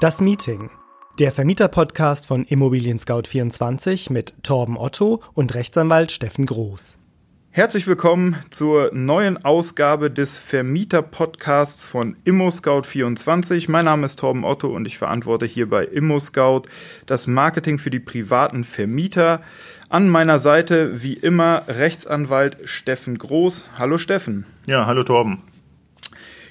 Das Meeting. Der Vermieter-Podcast von Immobilien Scout 24 mit Torben Otto und Rechtsanwalt Steffen Groß. Herzlich willkommen zur neuen Ausgabe des Vermieter-Podcasts von ImmoScout24. Mein Name ist Torben Otto und ich verantworte hier bei ImmoScout das Marketing für die privaten Vermieter. An meiner Seite wie immer Rechtsanwalt Steffen Groß. Hallo Steffen. Ja, hallo Torben.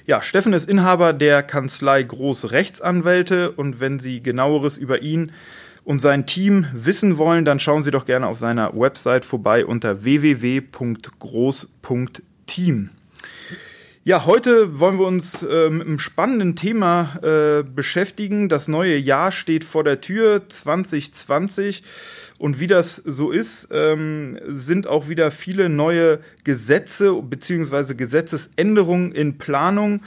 Ja, Steffen ist Inhaber der Kanzlei Groß Rechtsanwälte und wenn Sie genaueres über ihn und sein Team wissen wollen, dann schauen Sie doch gerne auf seiner Website vorbei unter www.groß.team. Ja, heute wollen wir uns äh, mit einem spannenden Thema äh, beschäftigen. Das neue Jahr steht vor der Tür 2020 und wie das so ist, ähm, sind auch wieder viele neue Gesetze bzw. Gesetzesänderungen in Planung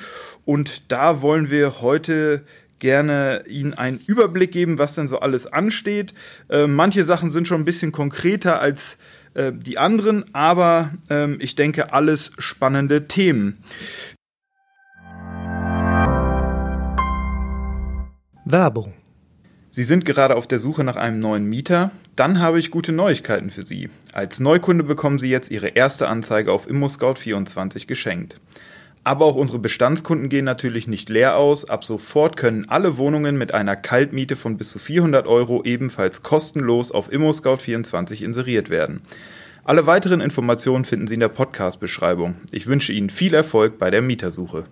und da wollen wir heute gerne Ihnen einen Überblick geben, was denn so alles ansteht. Äh, manche Sachen sind schon ein bisschen konkreter als äh, die anderen, aber ähm, ich denke, alles spannende Themen. Werbung. Sie sind gerade auf der Suche nach einem neuen Mieter? Dann habe ich gute Neuigkeiten für Sie. Als Neukunde bekommen Sie jetzt Ihre erste Anzeige auf ImmoScout24 geschenkt. Aber auch unsere Bestandskunden gehen natürlich nicht leer aus. Ab sofort können alle Wohnungen mit einer Kaltmiete von bis zu 400 Euro ebenfalls kostenlos auf ImmoScout24 inseriert werden. Alle weiteren Informationen finden Sie in der Podcast-Beschreibung. Ich wünsche Ihnen viel Erfolg bei der Mietersuche.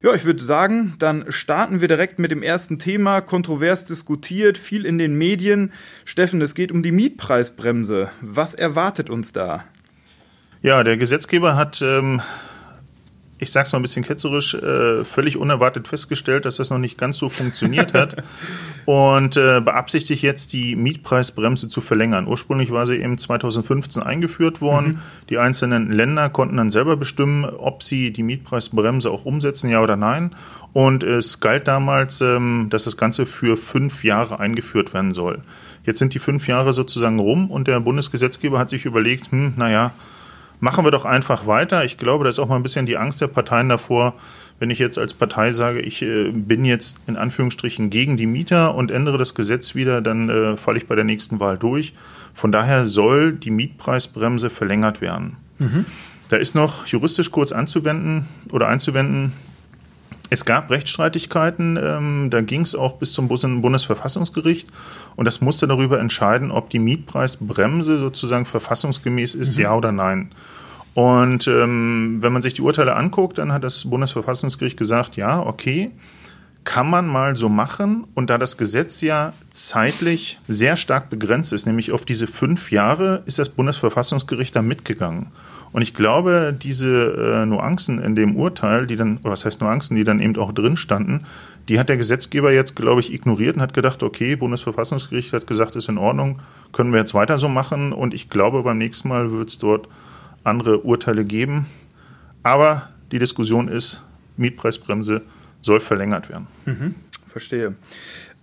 Ja, ich würde sagen, dann starten wir direkt mit dem ersten Thema. Kontrovers diskutiert, viel in den Medien. Steffen, es geht um die Mietpreisbremse. Was erwartet uns da? Ja, der Gesetzgeber hat, ähm, ich sag's mal ein bisschen ketzerisch, äh, völlig unerwartet festgestellt, dass das noch nicht ganz so funktioniert hat und äh, beabsichtigt jetzt die Mietpreisbremse zu verlängern. Ursprünglich war sie eben 2015 eingeführt worden. Mhm. Die einzelnen Länder konnten dann selber bestimmen, ob sie die Mietpreisbremse auch umsetzen, ja oder nein. Und es galt damals, ähm, dass das Ganze für fünf Jahre eingeführt werden soll. Jetzt sind die fünf Jahre sozusagen rum und der Bundesgesetzgeber hat sich überlegt, hm, naja, machen wir doch einfach weiter. Ich glaube, da ist auch mal ein bisschen die Angst der Parteien davor, wenn ich jetzt als Partei sage, ich äh, bin jetzt in Anführungsstrichen gegen die Mieter und ändere das Gesetz wieder, dann äh, falle ich bei der nächsten Wahl durch. Von daher soll die Mietpreisbremse verlängert werden. Mhm. Da ist noch juristisch kurz anzuwenden oder einzuwenden. Es gab Rechtsstreitigkeiten, ähm, da ging es auch bis zum Bundesverfassungsgericht und das musste darüber entscheiden, ob die Mietpreisbremse sozusagen verfassungsgemäß ist, mhm. ja oder nein. Und ähm, wenn man sich die Urteile anguckt, dann hat das Bundesverfassungsgericht gesagt, ja, okay, kann man mal so machen. Und da das Gesetz ja zeitlich sehr stark begrenzt ist, nämlich auf diese fünf Jahre, ist das Bundesverfassungsgericht da mitgegangen. Und ich glaube, diese äh, Nuancen in dem Urteil, die dann, oder was heißt Nuancen, die dann eben auch drin standen, die hat der Gesetzgeber jetzt, glaube ich, ignoriert und hat gedacht, okay, Bundesverfassungsgericht hat gesagt, ist in Ordnung, können wir jetzt weiter so machen. Und ich glaube, beim nächsten Mal wird es dort andere Urteile geben. Aber die Diskussion ist, Mietpreisbremse soll verlängert werden. Mhm, verstehe.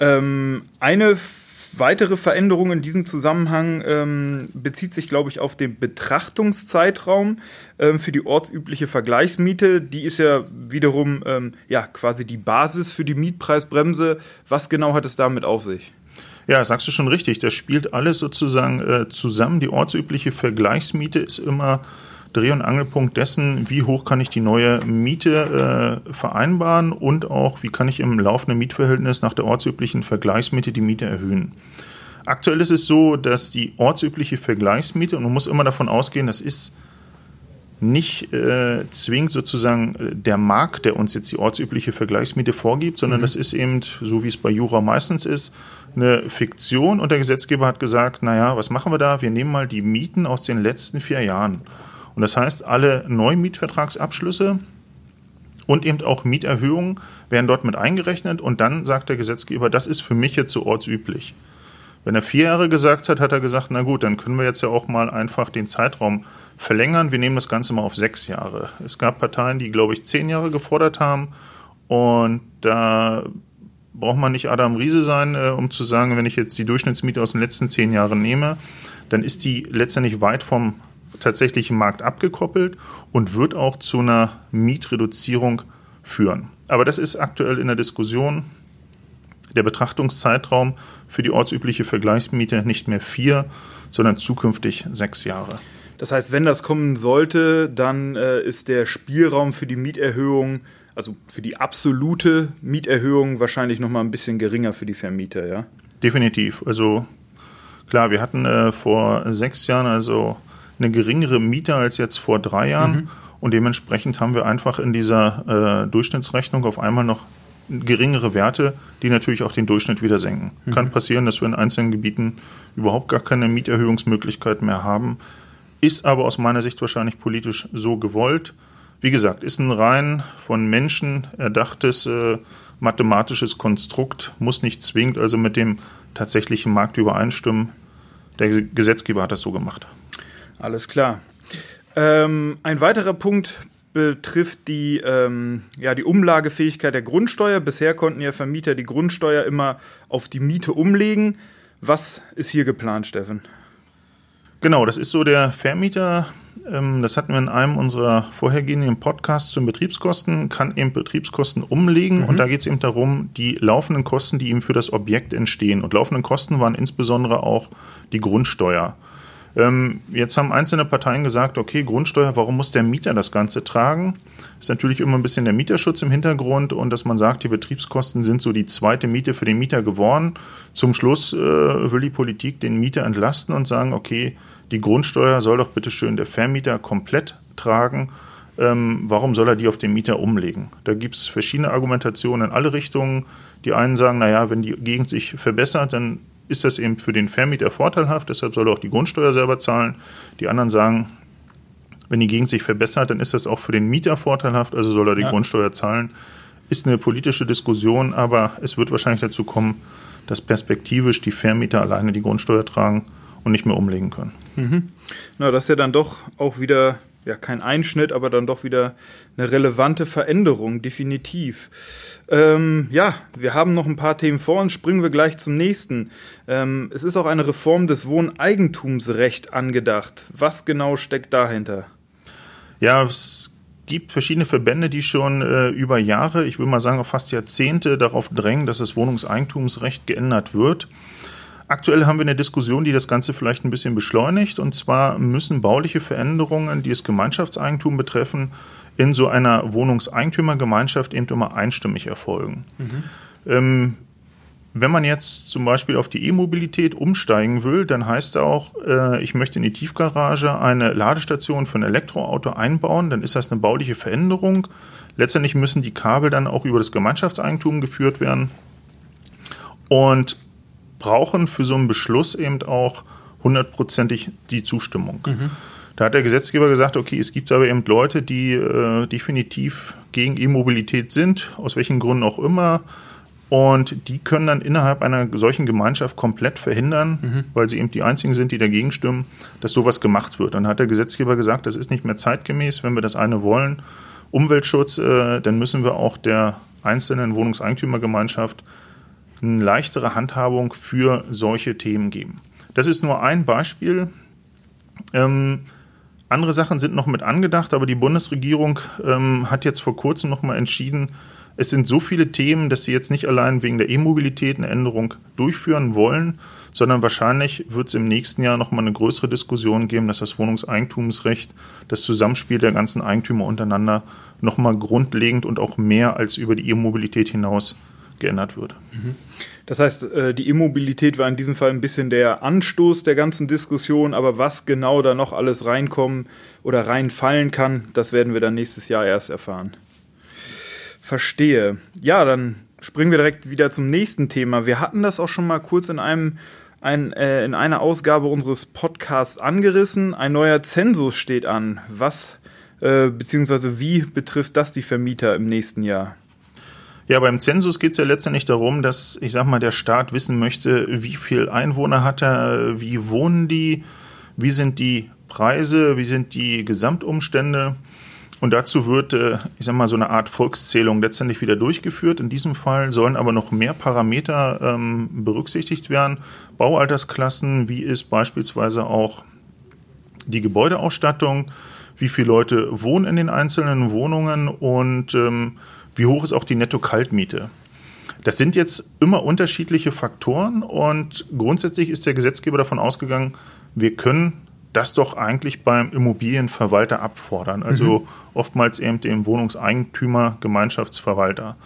Ähm, eine weitere Veränderung in diesem Zusammenhang ähm, bezieht sich, glaube ich, auf den Betrachtungszeitraum ähm, für die ortsübliche Vergleichsmiete. Die ist ja wiederum ähm, ja, quasi die Basis für die Mietpreisbremse. Was genau hat es damit auf sich? Ja, sagst du schon richtig. Das spielt alles sozusagen äh, zusammen. Die ortsübliche Vergleichsmiete ist immer Dreh- und Angelpunkt dessen, wie hoch kann ich die neue Miete äh, vereinbaren und auch, wie kann ich im laufenden Mietverhältnis nach der ortsüblichen Vergleichsmiete die Miete erhöhen. Aktuell ist es so, dass die ortsübliche Vergleichsmiete, und man muss immer davon ausgehen, das ist nicht äh, zwingend sozusagen äh, der Markt, der uns jetzt die ortsübliche Vergleichsmiete vorgibt, sondern mhm. das ist eben, so wie es bei Jura meistens ist, eine Fiktion und der Gesetzgeber hat gesagt, naja, was machen wir da? Wir nehmen mal die Mieten aus den letzten vier Jahren. Und das heißt, alle Neumietvertragsabschlüsse und eben auch Mieterhöhungen werden dort mit eingerechnet und dann sagt der Gesetzgeber, das ist für mich jetzt so ortsüblich. Wenn er vier Jahre gesagt hat, hat er gesagt, na gut, dann können wir jetzt ja auch mal einfach den Zeitraum verlängern. Wir nehmen das Ganze mal auf sechs Jahre. Es gab Parteien, die, glaube ich, zehn Jahre gefordert haben und da braucht man nicht Adam Riese sein, äh, um zu sagen, wenn ich jetzt die Durchschnittsmiete aus den letzten zehn Jahren nehme, dann ist die letztendlich weit vom tatsächlichen Markt abgekoppelt und wird auch zu einer Mietreduzierung führen. Aber das ist aktuell in der Diskussion. Der Betrachtungszeitraum für die ortsübliche Vergleichsmiete nicht mehr vier, sondern zukünftig sechs Jahre. Das heißt, wenn das kommen sollte, dann äh, ist der Spielraum für die Mieterhöhung, also für die absolute Mieterhöhung wahrscheinlich noch mal ein bisschen geringer für die Vermieter, ja? Definitiv. Also klar, wir hatten äh, vor sechs Jahren also eine geringere Miete als jetzt vor drei Jahren. Mhm. Und dementsprechend haben wir einfach in dieser äh, Durchschnittsrechnung auf einmal noch geringere Werte, die natürlich auch den Durchschnitt wieder senken. Mhm. Kann passieren, dass wir in einzelnen Gebieten überhaupt gar keine Mieterhöhungsmöglichkeit mehr haben. Ist aber aus meiner Sicht wahrscheinlich politisch so gewollt. Wie gesagt, ist ein rein von Menschen erdachtes äh, mathematisches Konstrukt, muss nicht zwingend also mit dem tatsächlichen Markt übereinstimmen. Der Gesetzgeber hat das so gemacht. Alles klar. Ähm, ein weiterer Punkt betrifft die, ähm, ja, die Umlagefähigkeit der Grundsteuer. Bisher konnten ja Vermieter die Grundsteuer immer auf die Miete umlegen. Was ist hier geplant, Steffen? Genau, das ist so der Vermieter. Ähm, das hatten wir in einem unserer vorhergehenden Podcasts zum Betriebskosten, kann eben Betriebskosten umlegen mhm. und da geht es eben darum, die laufenden Kosten, die ihm für das Objekt entstehen. Und laufenden Kosten waren insbesondere auch die Grundsteuer. Ähm, jetzt haben einzelne Parteien gesagt, okay, Grundsteuer, warum muss der Mieter das Ganze tragen? Ist natürlich immer ein bisschen der Mieterschutz im Hintergrund und dass man sagt, die Betriebskosten sind so die zweite Miete für den Mieter geworden. Zum Schluss äh, will die Politik den Mieter entlasten und sagen, okay, die Grundsteuer soll doch bitte schön der Vermieter komplett tragen. Ähm, warum soll er die auf den Mieter umlegen? Da gibt es verschiedene Argumentationen in alle Richtungen. Die einen sagen, naja, wenn die Gegend sich verbessert, dann ist das eben für den Vermieter vorteilhaft, deshalb soll er auch die Grundsteuer selber zahlen. Die anderen sagen, wenn die Gegend sich verbessert, dann ist das auch für den Mieter vorteilhaft, also soll er die ja. Grundsteuer zahlen. Ist eine politische Diskussion, aber es wird wahrscheinlich dazu kommen, dass perspektivisch die Vermieter alleine die Grundsteuer tragen und nicht mehr umlegen können. Mhm. Na, das ist ja dann doch auch wieder ja kein Einschnitt, aber dann doch wieder eine relevante Veränderung, definitiv. Ähm, ja, wir haben noch ein paar Themen vor uns, springen wir gleich zum nächsten. Ähm, es ist auch eine Reform des Wohneigentumsrechts angedacht. Was genau steckt dahinter? Ja, es gibt verschiedene Verbände, die schon äh, über Jahre, ich würde mal sagen auch fast Jahrzehnte darauf drängen, dass das Wohnungseigentumsrecht geändert wird. Aktuell haben wir eine Diskussion, die das Ganze vielleicht ein bisschen beschleunigt. Und zwar müssen bauliche Veränderungen, die das Gemeinschaftseigentum betreffen, in so einer Wohnungseigentümergemeinschaft eben immer einstimmig erfolgen. Mhm. Ähm, wenn man jetzt zum Beispiel auf die E-Mobilität umsteigen will, dann heißt auch, äh, ich möchte in die Tiefgarage eine Ladestation für ein Elektroauto einbauen, dann ist das eine bauliche Veränderung. Letztendlich müssen die Kabel dann auch über das Gemeinschaftseigentum geführt werden. Und brauchen für so einen Beschluss eben auch hundertprozentig die Zustimmung. Mhm. Da hat der Gesetzgeber gesagt, okay, es gibt aber eben Leute, die äh, definitiv gegen E-Mobilität sind, aus welchen Gründen auch immer. Und die können dann innerhalb einer solchen Gemeinschaft komplett verhindern, mhm. weil sie eben die einzigen sind, die dagegen stimmen, dass sowas gemacht wird. Dann hat der Gesetzgeber gesagt, das ist nicht mehr zeitgemäß, wenn wir das eine wollen. Umweltschutz, äh, dann müssen wir auch der einzelnen Wohnungseigentümergemeinschaft eine leichtere Handhabung für solche Themen geben. Das ist nur ein Beispiel. Ähm, andere Sachen sind noch mit angedacht, aber die Bundesregierung ähm, hat jetzt vor kurzem noch mal entschieden, es sind so viele Themen, dass sie jetzt nicht allein wegen der E-Mobilität eine Änderung durchführen wollen, sondern wahrscheinlich wird es im nächsten Jahr noch mal eine größere Diskussion geben, dass das Wohnungseigentumsrecht, das Zusammenspiel der ganzen Eigentümer untereinander noch mal grundlegend und auch mehr als über die E-Mobilität hinaus geändert wird. Das heißt, äh, die Immobilität war in diesem Fall ein bisschen der Anstoß der ganzen Diskussion, aber was genau da noch alles reinkommen oder reinfallen kann, das werden wir dann nächstes Jahr erst erfahren. Verstehe. Ja, dann springen wir direkt wieder zum nächsten Thema. Wir hatten das auch schon mal kurz in einem ein, äh, in einer Ausgabe unseres Podcasts angerissen. Ein neuer Zensus steht an. Was äh, beziehungsweise wie betrifft das die Vermieter im nächsten Jahr? Ja, beim Zensus geht es ja letztendlich darum, dass, ich sag mal, der Staat wissen möchte, wie viel Einwohner hat er, wie wohnen die, wie sind die Preise, wie sind die Gesamtumstände. Und dazu wird, äh, ich sag mal, so eine Art Volkszählung letztendlich wieder durchgeführt. In diesem Fall sollen aber noch mehr Parameter ähm, berücksichtigt werden. Baualtersklassen, wie ist beispielsweise auch die Gebäudeausstattung, wie viele Leute wohnen in den einzelnen Wohnungen und ähm, wie hoch ist auch die Netto-Kaltmiete. Das sind jetzt immer unterschiedliche Faktoren und grundsätzlich ist der Gesetzgeber davon ausgegangen, wir können das doch eigentlich beim Immobilienverwalter abfordern, also mhm. oftmals eben dem Wohnungseigentümer, Gemeinschaftsverwalter.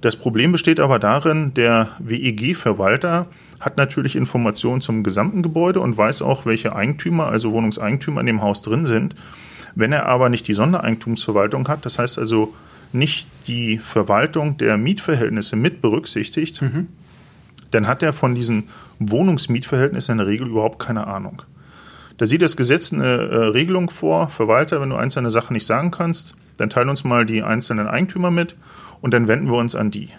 Das Problem besteht aber darin, der WEG-Verwalter hat natürlich Informationen zum gesamten Gebäude und weiß auch, welche Eigentümer, also Wohnungseigentümer in dem Haus drin sind. Wenn er aber nicht die Sondereigentumsverwaltung hat, das heißt also nicht die Verwaltung der Mietverhältnisse mit berücksichtigt, mhm. dann hat er von diesen Wohnungsmietverhältnissen in der Regel überhaupt keine Ahnung. Da sieht das Gesetz eine äh, Regelung vor, Verwalter, wenn du einzelne Sachen nicht sagen kannst, dann teil uns mal die einzelnen Eigentümer mit und dann wenden wir uns an die.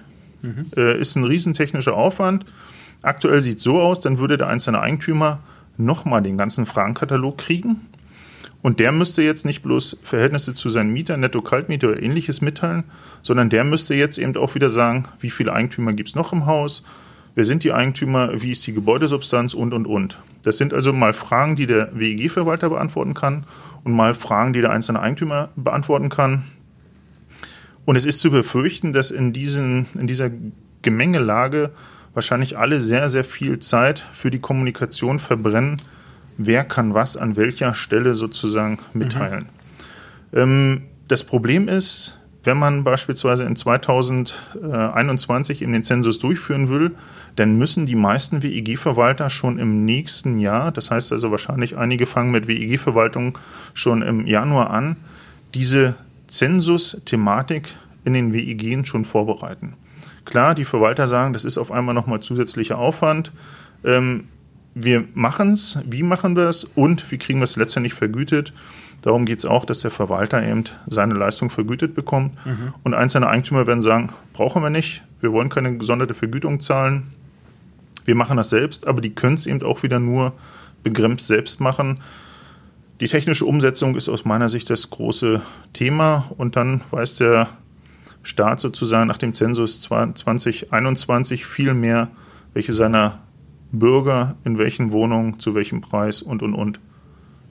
Mhm. Äh, ist ein riesentechnischer Aufwand. Aktuell sieht es so aus, dann würde der einzelne Eigentümer nochmal den ganzen Fragenkatalog kriegen. Und der müsste jetzt nicht bloß Verhältnisse zu seinen Mietern, Netto-Kaltmiete oder ähnliches mitteilen, sondern der müsste jetzt eben auch wieder sagen, wie viele Eigentümer gibt es noch im Haus, wer sind die Eigentümer, wie ist die Gebäudesubstanz und, und, und. Das sind also mal Fragen, die der WEG-Verwalter beantworten kann und mal Fragen, die der einzelne Eigentümer beantworten kann. Und es ist zu befürchten, dass in, diesen, in dieser Gemengelage wahrscheinlich alle sehr, sehr viel Zeit für die Kommunikation verbrennen, wer kann was an welcher Stelle sozusagen mitteilen. Mhm. Ähm, das Problem ist, wenn man beispielsweise in 2021 in den Zensus durchführen will, dann müssen die meisten WEG-Verwalter schon im nächsten Jahr, das heißt also wahrscheinlich einige fangen mit WEG-Verwaltung schon im Januar an, diese Zensus-Thematik in den WEG schon vorbereiten. Klar, die Verwalter sagen, das ist auf einmal nochmal zusätzlicher Aufwand. Ähm, wir machen es, wie machen wir es und wie kriegen wir es letztendlich vergütet. Darum geht es auch, dass der Verwalter eben seine Leistung vergütet bekommt. Mhm. Und einzelne Eigentümer werden sagen, brauchen wir nicht, wir wollen keine gesonderte Vergütung zahlen. Wir machen das selbst, aber die können es eben auch wieder nur begrenzt selbst machen. Die technische Umsetzung ist aus meiner Sicht das große Thema und dann weiß der Staat sozusagen nach dem Zensus 2021 viel mehr, welche seiner Bürger in welchen Wohnungen, zu welchem Preis und und und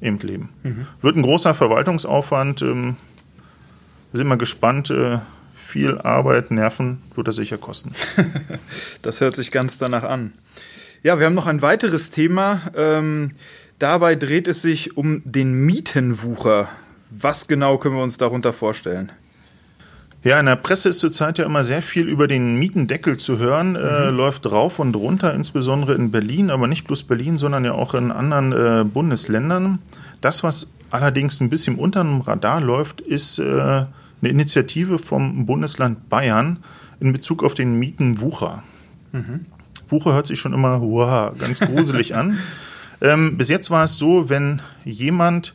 eben leben. Mhm. Wird ein großer Verwaltungsaufwand. Ähm, sind wir gespannt. Äh, viel Arbeit, Nerven wird das sicher kosten. das hört sich ganz danach an. Ja, wir haben noch ein weiteres Thema. Ähm, dabei dreht es sich um den Mietenwucher. Was genau können wir uns darunter vorstellen? Ja, in der Presse ist zurzeit ja immer sehr viel über den Mietendeckel zu hören. Äh, mhm. Äh, läuft rauf und runter, insbesondere in Berlin, aber nicht bloß Berlin, sondern ja auch in anderen äh, Bundesländern. Das, was allerdings ein bisschen unter dem Radar läuft, ist äh, eine Initiative vom Bundesland Bayern in Bezug auf den Mietenwucher. Mhm. Wucher hört sich schon immer wow, ganz gruselig an. Ähm, bis jetzt war es so, wenn jemand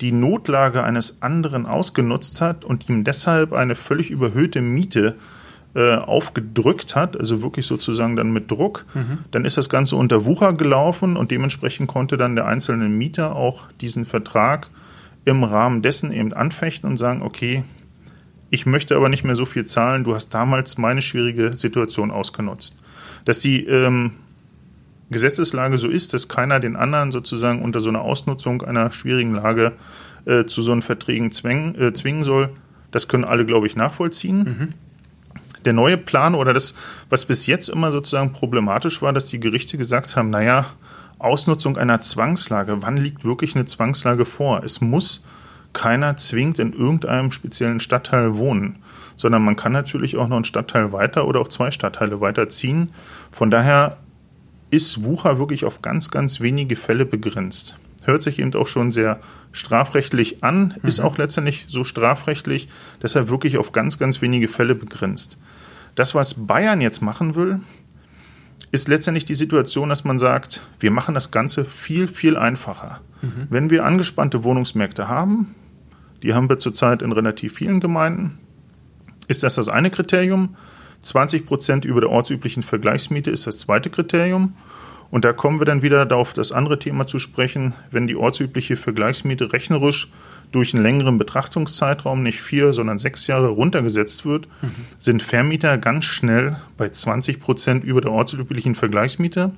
die Notlage eines anderen ausgenutzt hat und ihm deshalb eine völlig überhöhte Miete äh, aufgedrückt hat, also wirklich sozusagen dann mit Druck, mhm. dann ist das Ganze unter Wucher gelaufen und dementsprechend konnte dann der einzelne Mieter auch diesen Vertrag im Rahmen dessen eben anfechten und sagen, okay, ich möchte aber nicht mehr so viel zahlen, du hast damals meine schwierige Situation ausgenutzt. Dass die ähm, Gesetzeslage so ist, dass keiner den anderen sozusagen unter so einer Ausnutzung einer schwierigen Lage äh, zu so einen Verträgen zwängen, äh, zwingen soll, das können alle, glaube ich, nachvollziehen. Mhm. Der neue Plan oder das, was bis jetzt immer sozusagen problematisch war, dass die Gerichte gesagt haben, naja, Ausnutzung einer Zwangslage, wann liegt wirklich eine Zwangslage vor? Es muss keiner zwingend in irgendeinem speziellen Stadtteil wohnen, sondern man kann natürlich auch noch einen Stadtteil weiter oder auch zwei Stadtteile weiterziehen. Von daher ist Wucher wirklich auf ganz, ganz wenige Fälle begrenzt. Hört sich eben auch schon sehr strafrechtlich an, mhm. ist auch letztendlich so strafrechtlich, deshalb wirklich auf ganz, ganz wenige Fälle begrenzt. Das, was Bayern jetzt machen will, ist letztendlich die Situation, dass man sagt, wir machen das Ganze viel, viel einfacher. Mhm. Wenn wir angespannte Wohnungsmärkte haben, die haben wir zurzeit in relativ vielen Gemeinden, ist das das eine Kriterium. 20 Prozent über der ortsüblichen Vergleichsmiete ist das zweite Kriterium. Und da kommen wir dann wieder auf das andere Thema zu sprechen, wenn die ortsübliche Vergleichsmiete rechnerisch durch einen längeren Betrachtungszeitraum, nicht vier, sondern sechs Jahre runtergesetzt wird, mhm. sind Vermieter ganz schnell bei 20 Prozent über der ortsüblichen Vergleichsmiete.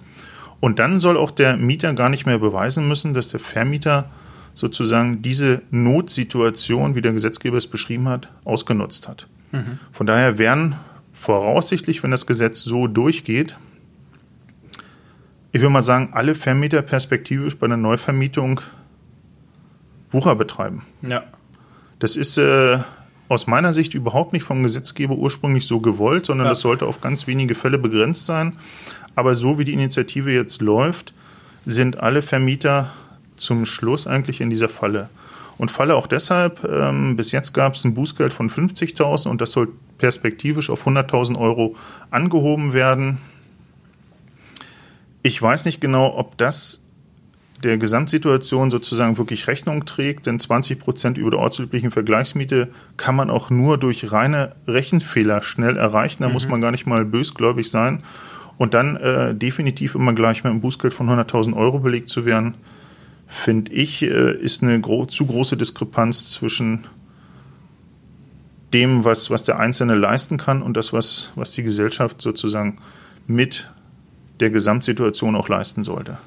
Und dann soll auch der Mieter gar nicht mehr beweisen müssen, dass der Vermieter sozusagen diese Notsituation, wie der Gesetzgeber es beschrieben hat, ausgenutzt hat. Mhm. Von daher werden voraussichtlich, wenn das Gesetz so durchgeht, ich würde mal sagen, alle Vermieter perspektivisch bei einer Neuvermietung Wucher betreiben. Ja. Das ist äh, aus meiner Sicht überhaupt nicht vom Gesetzgeber ursprünglich so gewollt, sondern ja. das sollte auf ganz wenige Fälle begrenzt sein. Aber so wie die Initiative jetzt läuft, sind alle Vermieter zum Schluss eigentlich in dieser Falle. Und Falle auch deshalb, ähm, bis jetzt gab es ein Bußgeld von 50.000 und das soll perspektivisch auf 100.000 Euro angehoben werden. Ich weiß nicht genau, ob das der Gesamtsituation sozusagen wirklich Rechnung trägt, denn 20 Prozent über der ortsüblichen Vergleichsmiete kann man auch nur durch reine Rechenfehler schnell erreichen. Da mhm. muss man gar nicht mal bösgläubig sein. Und dann äh, definitiv immer gleich mit einem Bußgeld von 100.000 Euro belegt zu werden, finde ich, äh, ist eine gro zu große Diskrepanz zwischen dem, was, was der Einzelne leisten kann und das, was, was die Gesellschaft sozusagen mit der Gesamtsituation auch leisten sollte.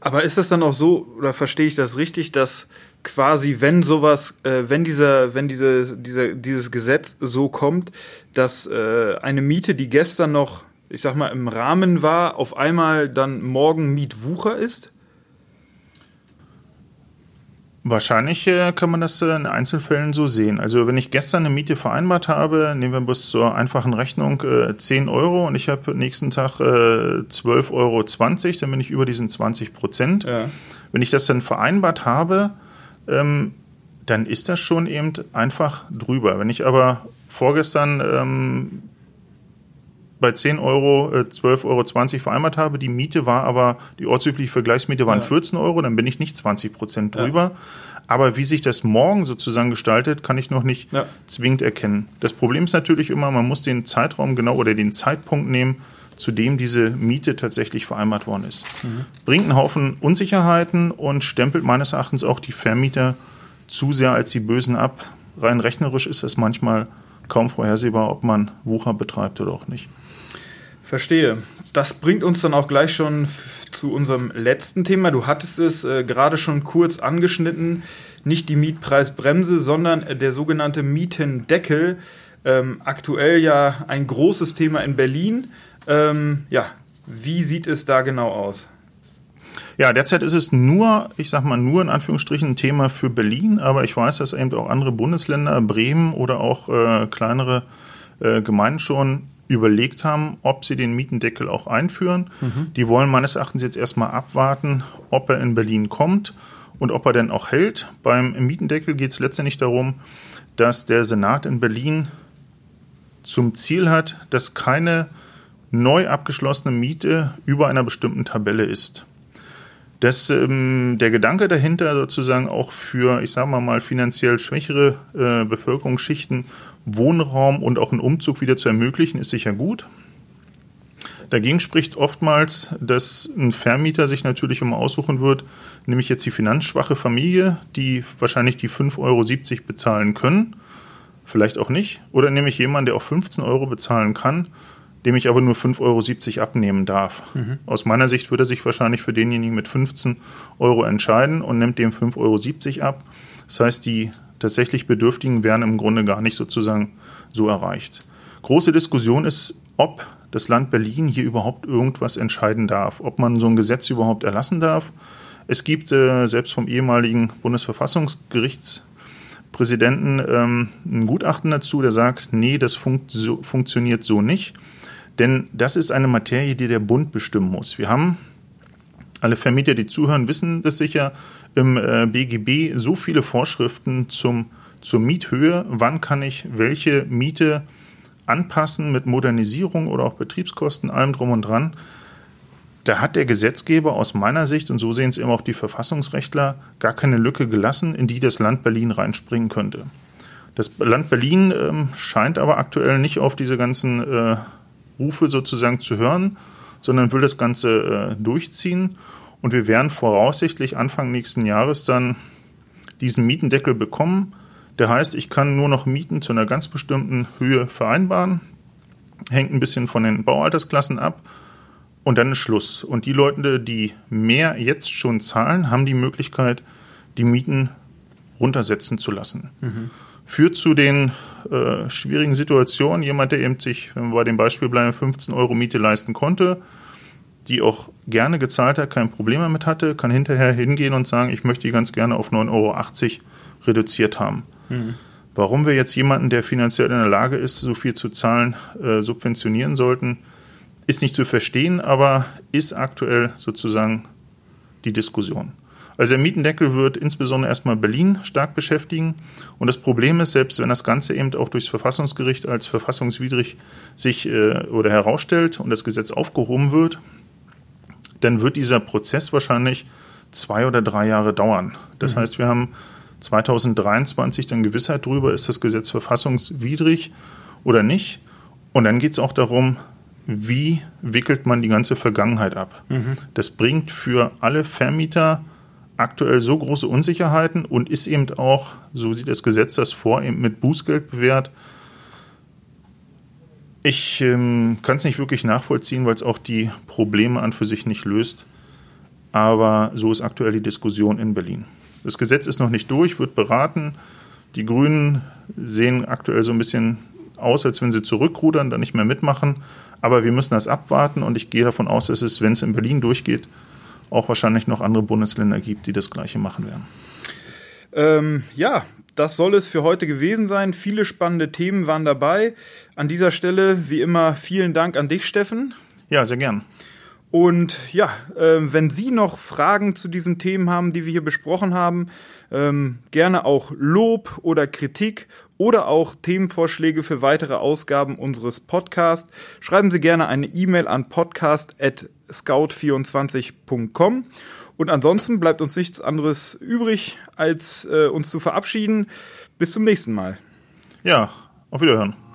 Aber ist das dann auch so, oder verstehe ich das richtig, dass quasi, wenn sowas, äh, wenn dieser, wenn diese, dieser, dieses Gesetz so kommt, dass äh, eine Miete, die gestern noch, ich sag mal, im Rahmen war, auf einmal dann morgen Mietwucher ist? Wahrscheinlich äh, kann man das äh, in Einzelfällen so sehen. Also wenn ich gestern eine Miete vereinbart habe, nehmen wir bis zur einfachen Rechnung äh, 10 Euro und ich habe nächsten Tag äh, 12,20 Euro, dann bin ich über diesen 20 Prozent. Ja. Wenn ich das dann vereinbart habe, ähm, dann ist das schon eben einfach drüber. Wenn ich aber vorgestern ähm, bei 10 Euro, äh, 12,20 Euro vereinbart habe. Die Miete war aber, die ortsübliche Vergleichsmiete waren ja. 14 Euro, dann bin ich nicht 20 Prozent drüber. Ja. Aber wie sich das morgen sozusagen gestaltet, kann ich noch nicht ja. zwingend erkennen. Das Problem ist natürlich immer, man muss den Zeitraum genau oder den Zeitpunkt nehmen, zu dem diese Miete tatsächlich vereinbart worden ist. Mhm. Bringt einen Haufen Unsicherheiten und stempelt meines Erachtens auch die Vermieter zu sehr als die Bösen ab. Rein rechnerisch ist es manchmal kaum vorhersehbar, ob man Wucher betreibt oder auch nicht. Verstehe. Das bringt uns dann auch gleich schon zu unserem letzten Thema. Du hattest es äh, gerade schon kurz angeschnitten. Nicht die Mietpreisbremse, sondern äh, der sogenannte Mietendeckel. Ähm, aktuell ja ein großes Thema in Berlin. Ähm, ja, wie sieht es da genau aus? Ja, derzeit ist es nur, ich sag mal, nur in Anführungsstrichen ein Thema für Berlin, aber ich weiß, dass eben auch andere Bundesländer, Bremen oder auch äh, kleinere äh, Gemeinden schon überlegt haben, ob sie den Mietendeckel auch einführen. Mhm. Die wollen meines Erachtens jetzt erstmal abwarten, ob er in Berlin kommt und ob er denn auch hält. Beim Mietendeckel geht es letztendlich darum, dass der Senat in Berlin zum Ziel hat, dass keine neu abgeschlossene Miete über einer bestimmten Tabelle ist. Das, ähm, der Gedanke dahinter sozusagen auch für, ich sage mal mal, finanziell schwächere äh, Bevölkerungsschichten Wohnraum und auch einen Umzug wieder zu ermöglichen, ist sicher gut. Dagegen spricht oftmals, dass ein Vermieter sich natürlich immer aussuchen wird, nämlich jetzt die finanzschwache Familie, die wahrscheinlich die 5,70 Euro bezahlen können, vielleicht auch nicht, oder nämlich jemand, der auch 15 Euro bezahlen kann, dem ich aber nur 5,70 Euro abnehmen darf. Mhm. Aus meiner Sicht würde er sich wahrscheinlich für denjenigen mit 15 Euro entscheiden und nimmt dem 5,70 Euro ab. Das heißt, die tatsächlich Bedürftigen werden im Grunde gar nicht sozusagen so erreicht. Große Diskussion ist, ob das Land Berlin hier überhaupt irgendwas entscheiden darf, ob man so ein Gesetz überhaupt erlassen darf. Es gibt äh, selbst vom ehemaligen Bundesverfassungsgerichtspräsidenten ähm, ein Gutachten dazu, der sagt, nee, das funkt so, funktioniert so nicht. Denn das ist eine Materie, die der Bund bestimmen muss. Wir haben, alle Vermieter, die zuhören, wissen das sicher, im äh, BGB so viele Vorschriften zum, zur Miethöhe, wann kann ich welche Miete anpassen mit Modernisierung oder auch Betriebskosten, allem drum und dran. Da hat der Gesetzgeber aus meiner Sicht, und so sehen es eben auch die Verfassungsrechtler, gar keine Lücke gelassen, in die das Land Berlin reinspringen könnte. Das Land Berlin ähm, scheint aber aktuell nicht auf diese ganzen äh, Rufe sozusagen zu hören, sondern will das Ganze äh, durchziehen. Und wir werden voraussichtlich Anfang nächsten Jahres dann diesen Mietendeckel bekommen. Der heißt, ich kann nur noch Mieten zu einer ganz bestimmten Höhe vereinbaren. Hängt ein bisschen von den Baualtersklassen ab. Und dann ist Schluss. Und die Leute, die mehr jetzt schon zahlen, haben die Möglichkeit, die Mieten runtersetzen zu lassen. Mhm. Führt zu den äh, schwierigen Situation. Jemand, der eben sich, wenn wir bei dem Beispiel bleiben, 15 Euro Miete leisten konnte, die auch gerne gezahlt hat, kein Problem damit hatte, kann hinterher hingehen und sagen, ich möchte die ganz gerne auf 9,80 Euro reduziert haben. Mhm. Warum wir jetzt jemanden, der finanziell in der Lage ist, so viel zu zahlen, äh, subventionieren sollten, ist nicht zu verstehen, aber ist aktuell sozusagen die Diskussion. Also der Mietendeckel wird insbesondere erstmal Berlin stark beschäftigen. Und das Problem ist, selbst wenn das Ganze eben auch durchs Verfassungsgericht als verfassungswidrig sich äh, oder herausstellt und das Gesetz aufgehoben wird, dann wird dieser Prozess wahrscheinlich zwei oder drei Jahre dauern. Das mhm. heißt, wir haben 2023 dann Gewissheit darüber, ist das Gesetz verfassungswidrig oder nicht. Und dann geht es auch darum, wie wickelt man die ganze Vergangenheit ab. Mhm. Das bringt für alle Vermieter aktuell so große Unsicherheiten und ist eben auch, so sieht das Gesetz das vor, eben mit Bußgeld bewährt. Ich ähm, kann es nicht wirklich nachvollziehen, weil es auch die Probleme an für sich nicht löst. Aber so ist aktuell die Diskussion in Berlin. Das Gesetz ist noch nicht durch, wird beraten. Die Grünen sehen aktuell so ein bisschen aus, als wenn sie zurückrudern, dann nicht mehr mitmachen. Aber wir müssen das abwarten und ich gehe davon aus, dass es, wenn es in Berlin durchgeht, auch wahrscheinlich noch andere Bundesländer gibt, die das Gleiche machen werden. Ähm, ja, das soll es für heute gewesen sein. Viele spannende Themen waren dabei. An dieser Stelle, wie immer, vielen Dank an dich, Steffen. Ja, sehr gern. Und ja, äh, wenn Sie noch Fragen zu diesen Themen haben, die wir hier besprochen haben, ähm, gerne auch Lob oder Kritik oder auch Themenvorschläge für weitere Ausgaben unseres Podcasts, schreiben Sie gerne eine E-Mail an podcast.scout24.com. Und ansonsten bleibt uns nichts anderes übrig, als äh, uns zu verabschieden. Bis zum nächsten Mal. Ja, auf Wiederhören.